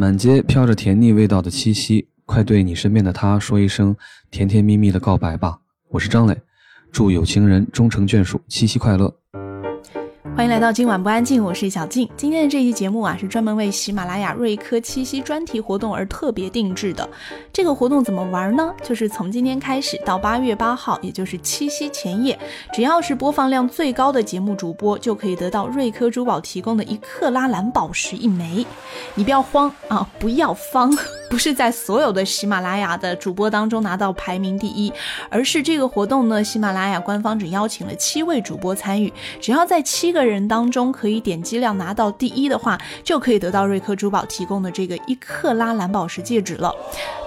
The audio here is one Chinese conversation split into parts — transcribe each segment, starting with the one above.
满街飘着甜腻味道的七夕，快对你身边的他说一声甜甜蜜蜜的告白吧！我是张磊，祝有情人终成眷属，七夕快乐。欢迎来到今晚不安静，我是小静。今天的这期节目啊，是专门为喜马拉雅瑞科七夕专题活动而特别定制的。这个活动怎么玩呢？就是从今天开始到八月八号，也就是七夕前夜，只要是播放量最高的节目主播，就可以得到瑞科珠宝提供的一克拉蓝宝石一枚。你不要慌啊，不要慌，不是在所有的喜马拉雅的主播当中拿到排名第一，而是这个活动呢，喜马拉雅官方只邀请了七位主播参与，只要在七个人。人当中可以点击量拿到第一的话，就可以得到瑞克珠宝提供的这个一克拉蓝宝石戒指了。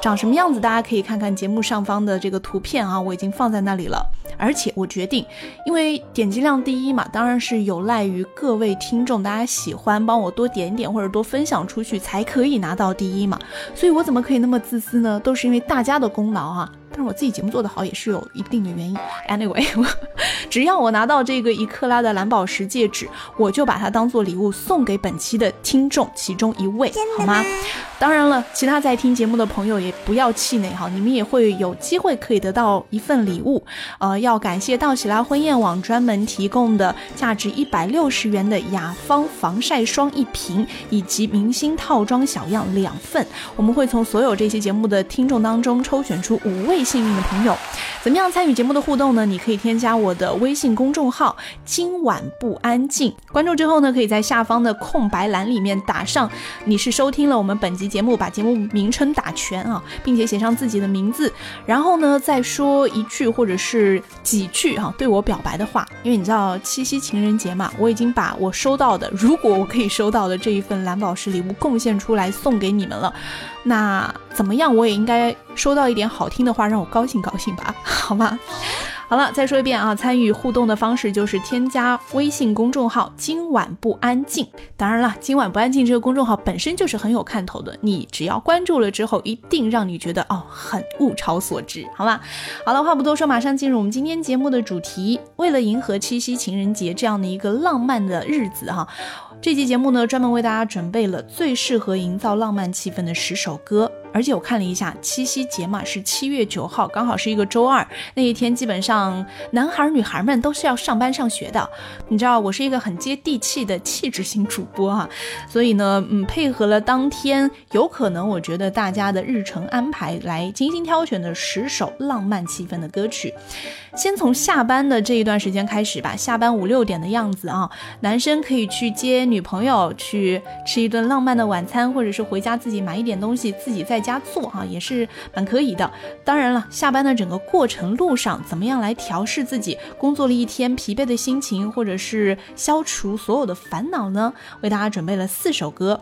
长什么样子，大家可以看看节目上方的这个图片啊，我已经放在那里了。而且我决定，因为点击量第一嘛，当然是有赖于各位听众，大家喜欢帮我多点点或者多分享出去，才可以拿到第一嘛。所以我怎么可以那么自私呢？都是因为大家的功劳哈。但是我自己节目做得好也是有一定的原因。Anyway，只要我拿到这个一克拉的蓝宝石戒指，我就把它当做礼物送给本期的听众其中一位，好吗？当然了，其他在听节目的朋友也不要气馁哈，你们也会有机会可以得到一份礼物。呃，要感谢道喜拉婚宴网专门提供的价值一百六十元的雅芳防晒霜一瓶，以及明星套装小样两份。我们会从所有这期节目的听众当中抽选出五位。幸运的朋友，怎么样参与节目的互动呢？你可以添加我的微信公众号“今晚不安静”，关注之后呢，可以在下方的空白栏里面打上你是收听了我们本集节目，把节目名称打全啊，并且写上自己的名字，然后呢再说一句或者是几句啊对我表白的话。因为你知道七夕情人节嘛，我已经把我收到的，如果我可以收到的这一份蓝宝石礼物贡献出来送给你们了。那怎么样？我也应该收到一点好听的话，让我高兴高兴吧，好吗？好了，再说一遍啊，参与互动的方式就是添加微信公众号“今晚不安静”。当然了，“今晚不安静”这个公众号本身就是很有看头的，你只要关注了之后，一定让你觉得哦，很物超所值，好吗？好了，话不多说，马上进入我们今天节目的主题。为了迎合七夕情人节这样的一个浪漫的日子哈，这期节目呢，专门为大家准备了最适合营造浪漫气氛的十首歌。而且我看了一下，七夕节嘛是七月九号，刚好是一个周二。那一天基本上男孩女孩们都是要上班上学的。你知道我是一个很接地气的气质型主播哈，所以呢，嗯，配合了当天有可能我觉得大家的日程安排来精心挑选的十首浪漫气氛的歌曲。先从下班的这一段时间开始吧，下班五六点的样子啊，男生可以去接女朋友，去吃一顿浪漫的晚餐，或者是回家自己买一点东西，自己在家做哈，也是蛮可以的。当然了，下班的整个过程路上，怎么样来调试自己工作了一天疲惫的心情，或者是消除所有的烦恼呢？为大家准备了四首歌。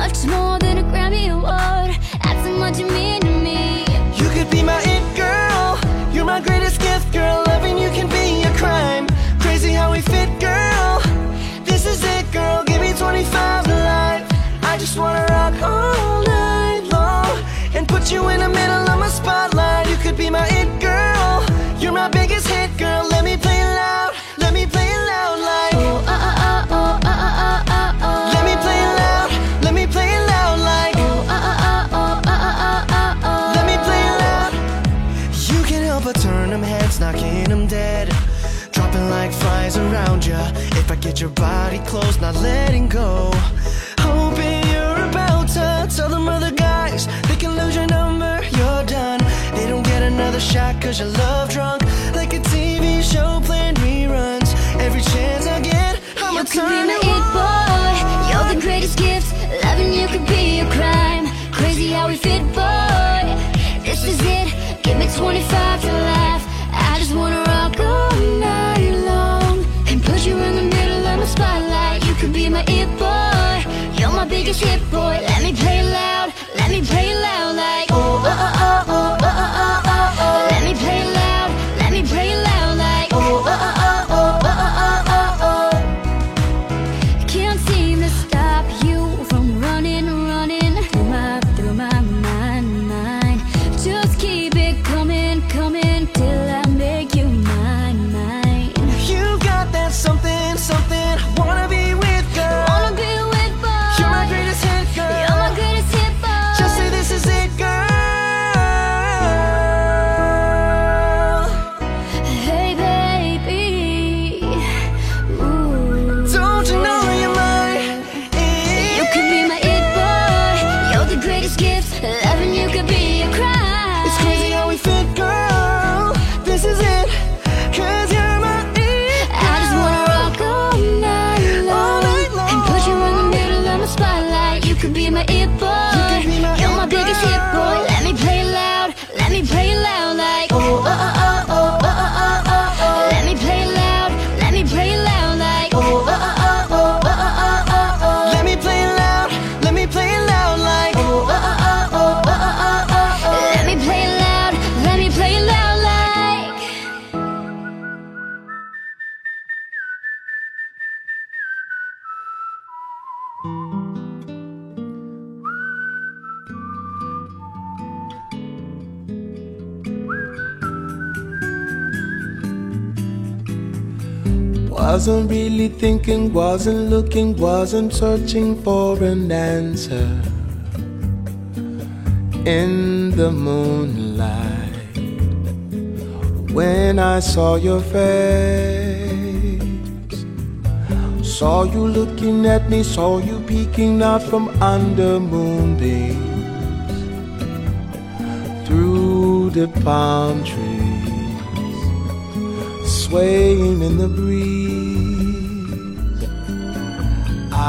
Much more than a Grammy award That's how much you mean to me You could be my it girl. You're my greatest gift, girl. Loving you can be a crime. Crazy how we fit, girl. This is it, girl. Give me 25 to life. I just wanna rock all night long And put you in the clothes, Take a shit, boy. Wasn't really thinking, wasn't looking, wasn't searching for an answer. In the moonlight, when I saw your face, saw you looking at me, saw you peeking out from under moonbeams through the palm trees, swaying in the breeze.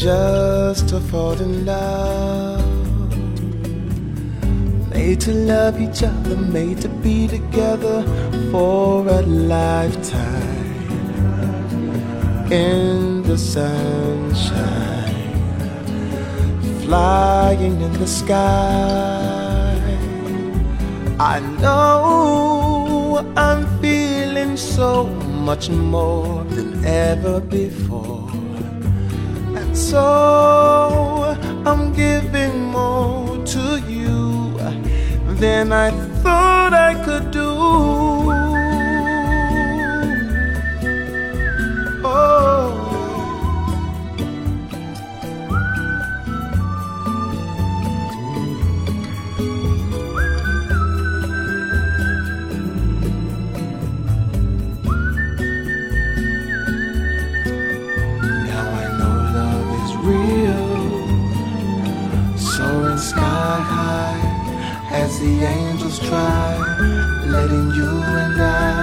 just to fall in love. Made to love each other, made to be together for a lifetime. In the sunshine flying in the sky. I know I'm feeling so much more than ever before. So I'm giving more to you than I thought I could do. Oh. The angels try, letting you and I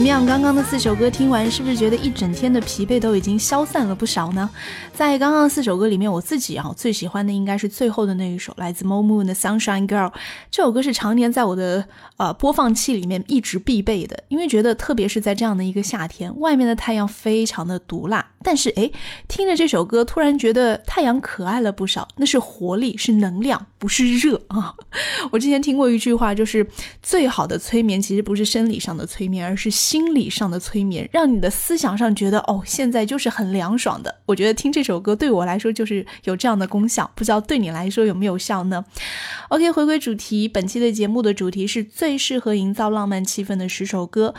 怎么样？刚刚的四首歌听完，是不是觉得一整天的疲惫都已经消散了不少呢？在刚刚四首歌里面，我自己啊最喜欢的应该是最后的那一首，来自 Mo Moon 的《Sunshine Girl》。这首歌是常年在我的呃播放器里面一直必备的，因为觉得特别是在这样的一个夏天，外面的太阳非常的毒辣，但是诶，听着这首歌，突然觉得太阳可爱了不少，那是活力，是能量，不是热啊。我之前听过一句话，就是最好的催眠其实不是生理上的催眠，而是心理上的催眠，让你的思想上觉得哦，现在就是很凉爽的。我觉得听这首歌对我来说就是有这样的功效，不知道对你来说有没有效呢？OK，回归主题，本期的节目的主题是最适合营造浪漫气氛的十首歌。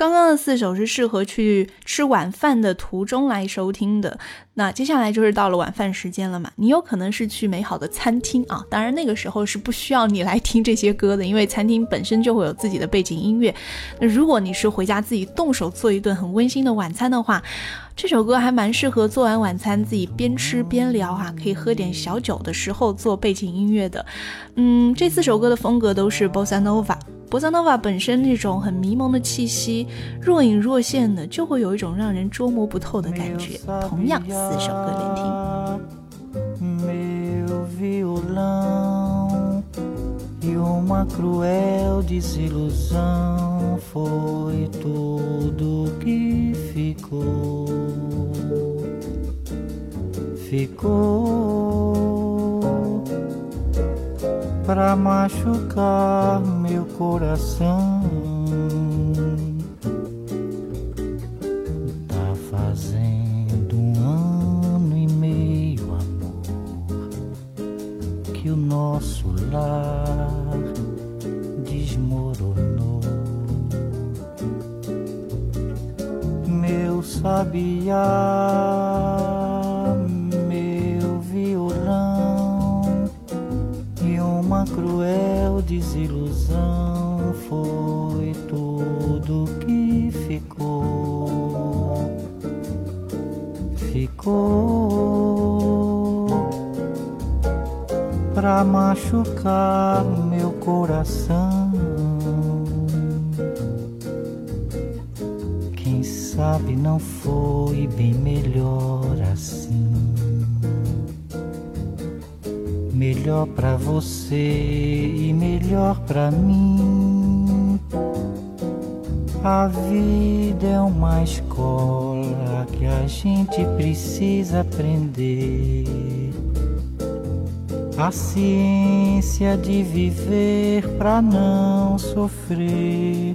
刚刚的四首是适合去吃晚饭的途中来收听的。那接下来就是到了晚饭时间了嘛，你有可能是去美好的餐厅啊，当然那个时候是不需要你来听这些歌的，因为餐厅本身就会有自己的背景音乐。那如果你是回家自己动手做一顿很温馨的晚餐的话，这首歌还蛮适合做完晚餐自己边吃边聊哈、可以喝点小酒的时候做背景音乐的。嗯，这四首歌的风格都是 bossa nova。波萨诺瓦本身那种很迷蒙的气息，若隐若现的，就会有一种让人捉摸不透的感觉。同样，四首歌连听。Meu violão e uma cruel desilusão foi tudo que ficou. Ficou pra machucar meu coração. Tá fazendo um ano e meio, amor, que o nosso lar desmoronou. Meu sabiá, cruel desilusão foi tudo que ficou. Ficou pra machucar meu coração. Quem sabe não foi bem melhor assim. Melhor pra você e melhor pra mim. A vida é uma escola que a gente precisa aprender. A ciência de viver pra não sofrer.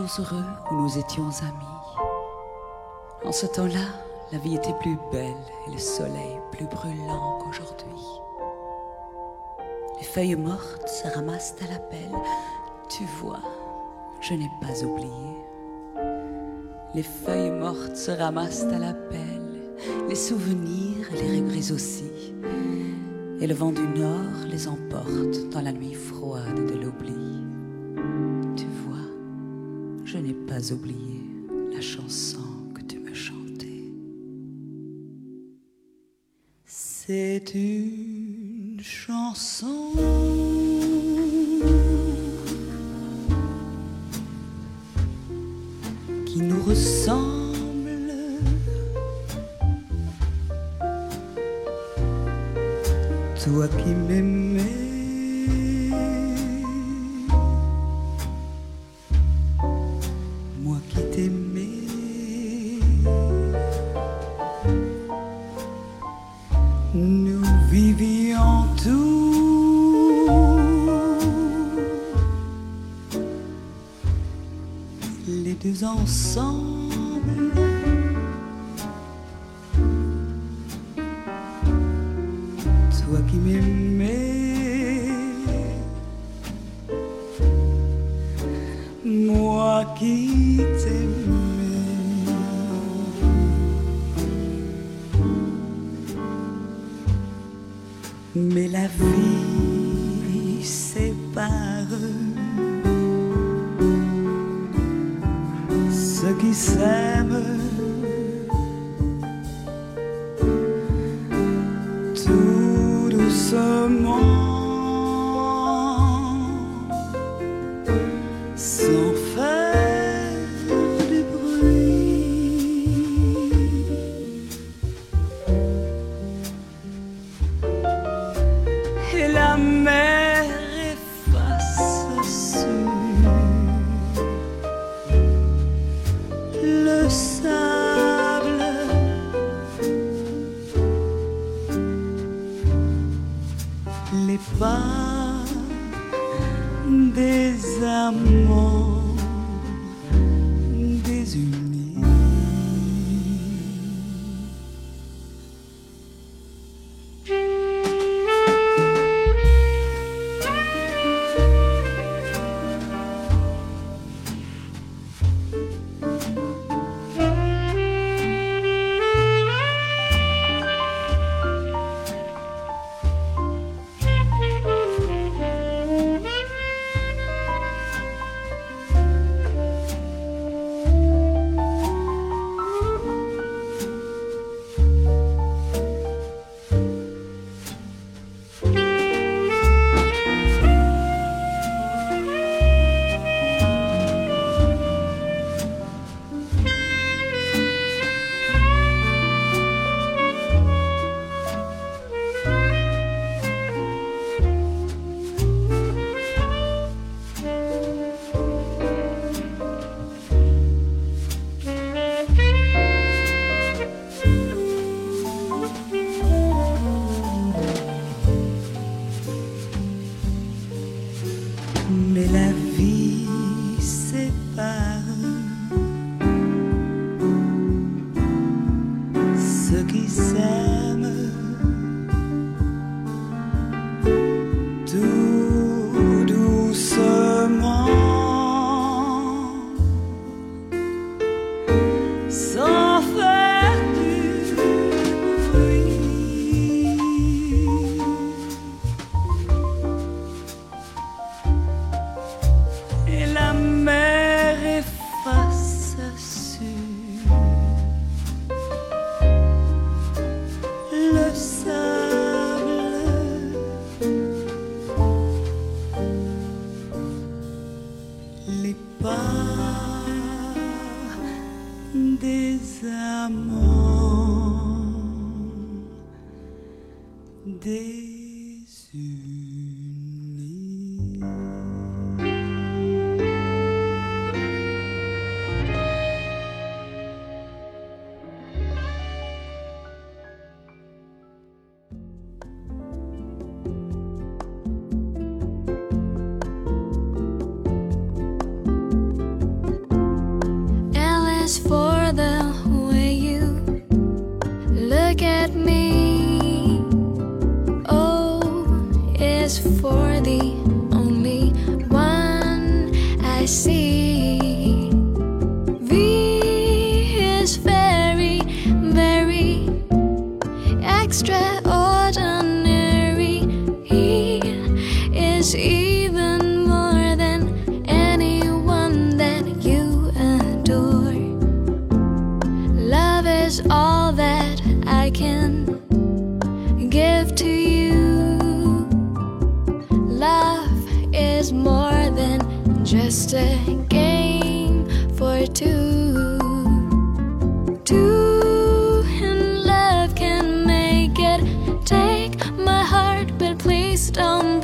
heureux où nous étions amis. En ce temps-là, la vie était plus belle et le soleil plus brûlant qu'aujourd'hui. Les feuilles mortes se ramassent à la pelle, Tu vois, je n'ai pas oublié. Les feuilles mortes se ramassent à la pelle, les souvenirs les rébrisent aussi. Et le vent du nord les emporte dans la nuit froide de l'oubli. Tu vois, je n'ai pas oublié la chanson que tu me chantais. C'est une chanson qui nous ressemble. Toi qui m'aimais, déçu. Don't.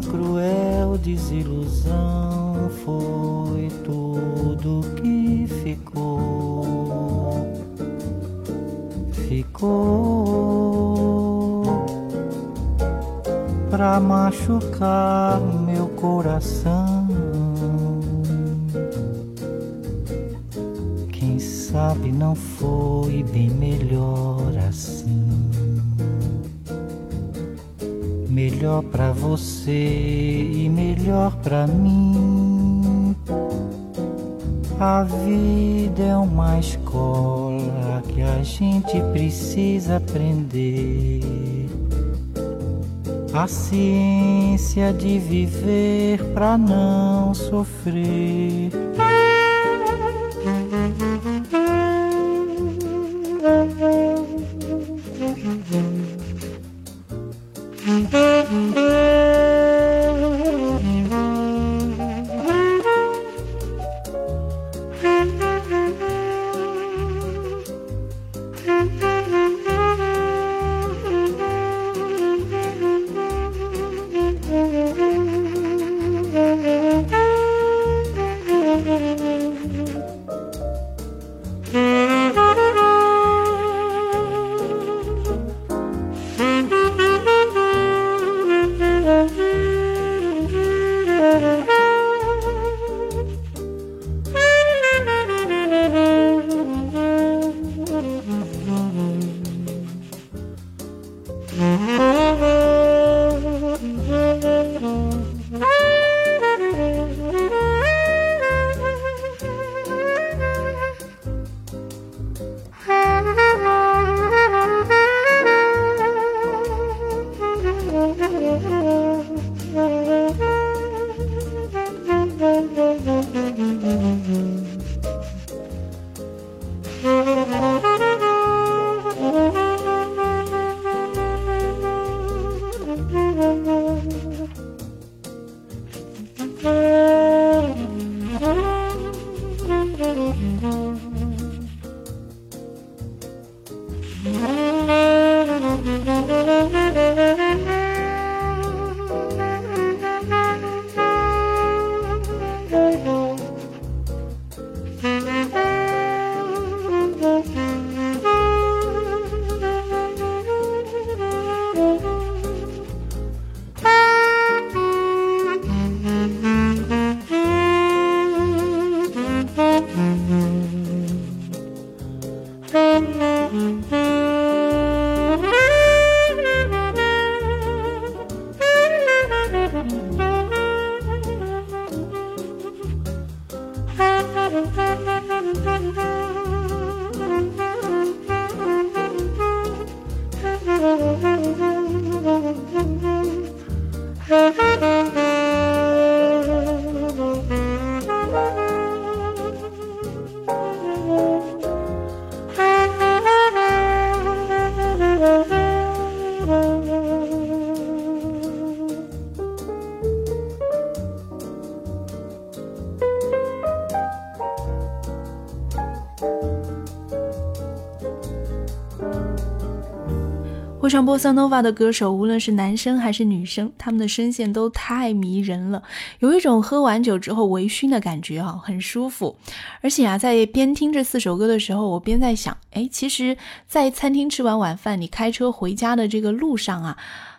cruel desilusão foi tudo que ficou. Ficou pra machucar meu coração. Quem sabe não foi bem melhor assim. melhor para você e melhor para mim. A vida é uma escola que a gente precisa aprender. A ciência de viver para não sofrer 唱波萨诺瓦的歌手，无论是男生还是女生，他们的声线都太迷人了，有一种喝完酒之后微醺的感觉啊，很舒服。而且啊，在边听这四首歌的时候，我边在想，哎，其实，在餐厅吃完晚饭，你开车回家的这个路上啊，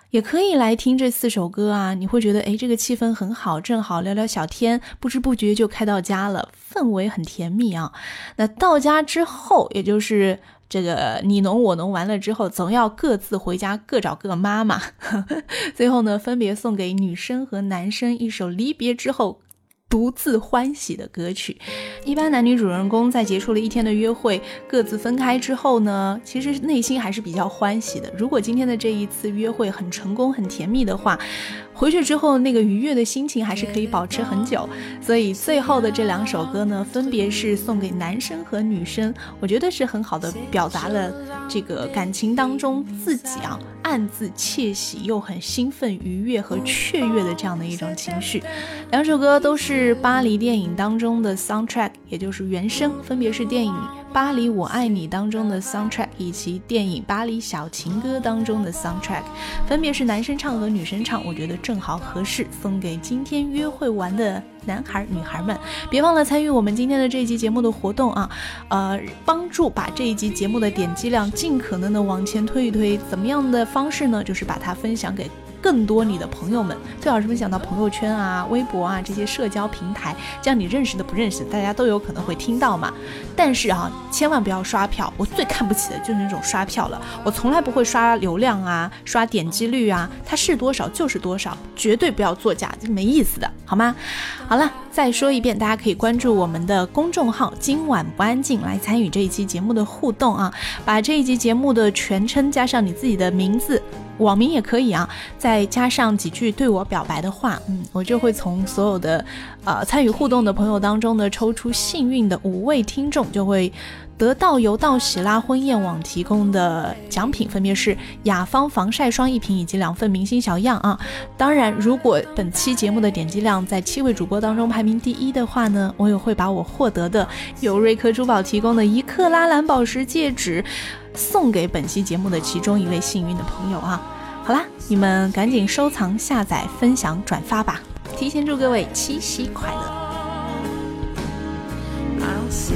也可以来听这四首歌啊，你会觉得，哎，这个气氛很好，正好聊聊小天，不知不觉就开到家了，氛围很甜蜜啊。那到家之后，也就是。这个你侬我侬完了之后，总要各自回家，各找各妈妈。最后呢，分别送给女生和男生一首离别之后独自欢喜的歌曲。一般男女主人公在结束了一天的约会，各自分开之后呢，其实内心还是比较欢喜的。如果今天的这一次约会很成功、很甜蜜的话，回去之后那个愉悦的心情还是可以保持很久。所以最后的这两首歌呢，分别是送给男生和女生，我觉得是很好的表达了这个感情当中自己啊暗自窃喜又很兴奋、愉悦和雀跃的这样的一种情绪。两首歌都是巴黎电影当中的 soundtrack，也就是原声，分别是电影。《巴黎我爱你》当中的 soundtrack 以及电影《巴黎小情歌》当中的 soundtrack，分别是男生唱和女生唱，我觉得正好合适，送给今天约会完的男孩女孩们。别忘了参与我们今天的这一期节目的活动啊，呃，帮助把这一集节目的点击量尽可能的往前推一推。怎么样的方式呢？就是把它分享给。更多你的朋友们，最好是分享到朋友圈啊、微博啊这些社交平台，这样你认识的、不认识的，大家都有可能会听到嘛。但是啊，千万不要刷票，我最看不起的就是那种刷票了。我从来不会刷流量啊、刷点击率啊，它是多少就是多少，绝对不要作假，就没意思的，好吗？好了，再说一遍，大家可以关注我们的公众号“今晚不安静”来参与这一期节目的互动啊，把这一集节目的全称加上你自己的名字。网名也可以啊，再加上几句对我表白的话，嗯，我就会从所有的呃参与互动的朋友当中呢，抽出幸运的五位听众，就会得到由道喜拉婚宴网提供的奖品，分别是雅芳防晒霜一瓶以及两份明星小样啊。当然，如果本期节目的点击量在七位主播当中排名第一的话呢，我也会把我获得的由瑞科珠宝提供的一克拉蓝宝石戒指。送给本期节目的其中一位幸运的朋友啊！好啦，你们赶紧收藏、下载、分享、转发吧！提前祝各位七夕快乐！I'll see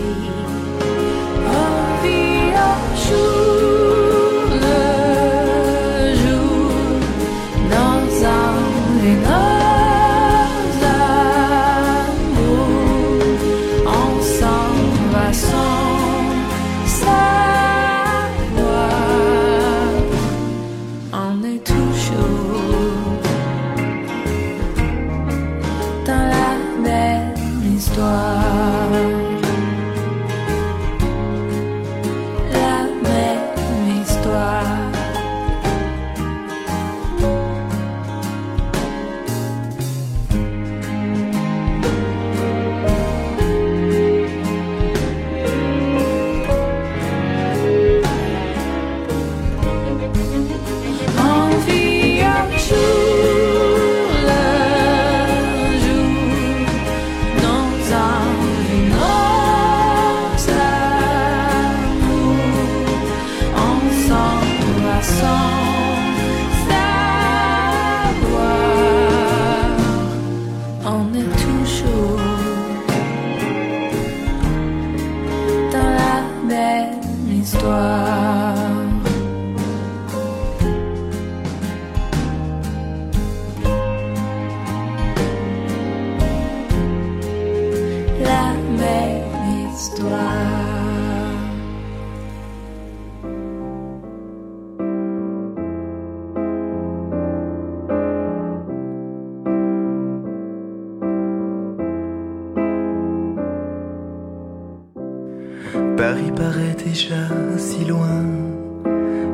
Paris paraît déjà si loin,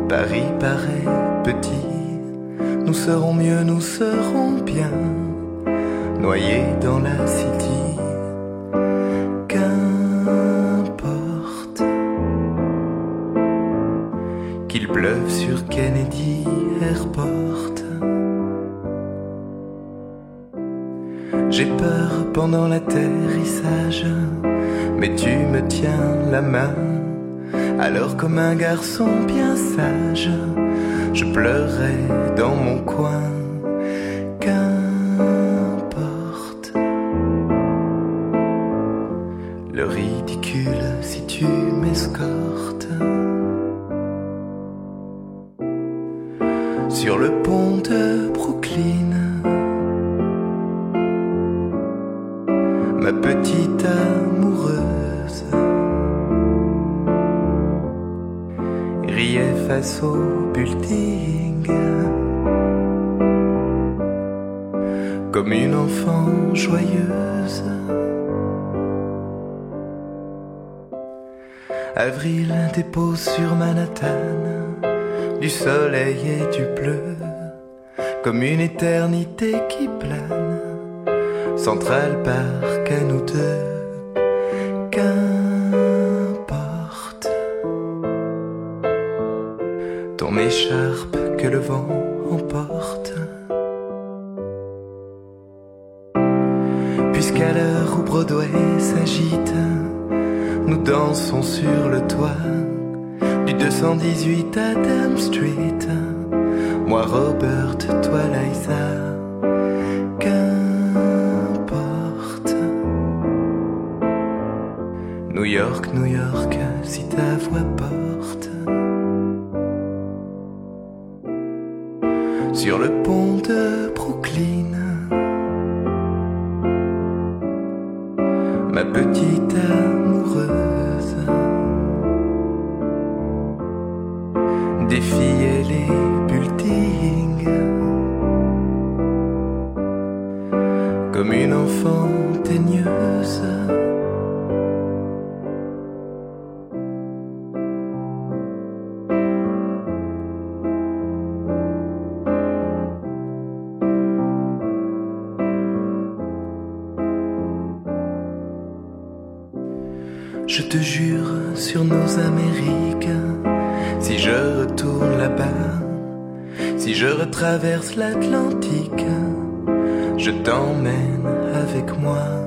Paris paraît petit. Nous serons mieux, nous serons bien, noyés dans la city. Qu'importe qu'il pleuve sur Kennedy Airport. J'ai peur pendant l'atterrissage, mais tu me tiens la main. Alors comme un garçon bien sage, je pleurais dans mon coin. Joyeuse. Avril dépose sur Manhattan du soleil et du bleu comme une éternité qui plane. Central Park à nous deux. Qu'importe ton écharpe que le vent nous dansons sur le toit du 218 Adam Street. Moi Robert, toi Liza. Je te jure sur nos Amériques, si je retourne là-bas, si je retraverse l'Atlantique, je t'emmène avec moi.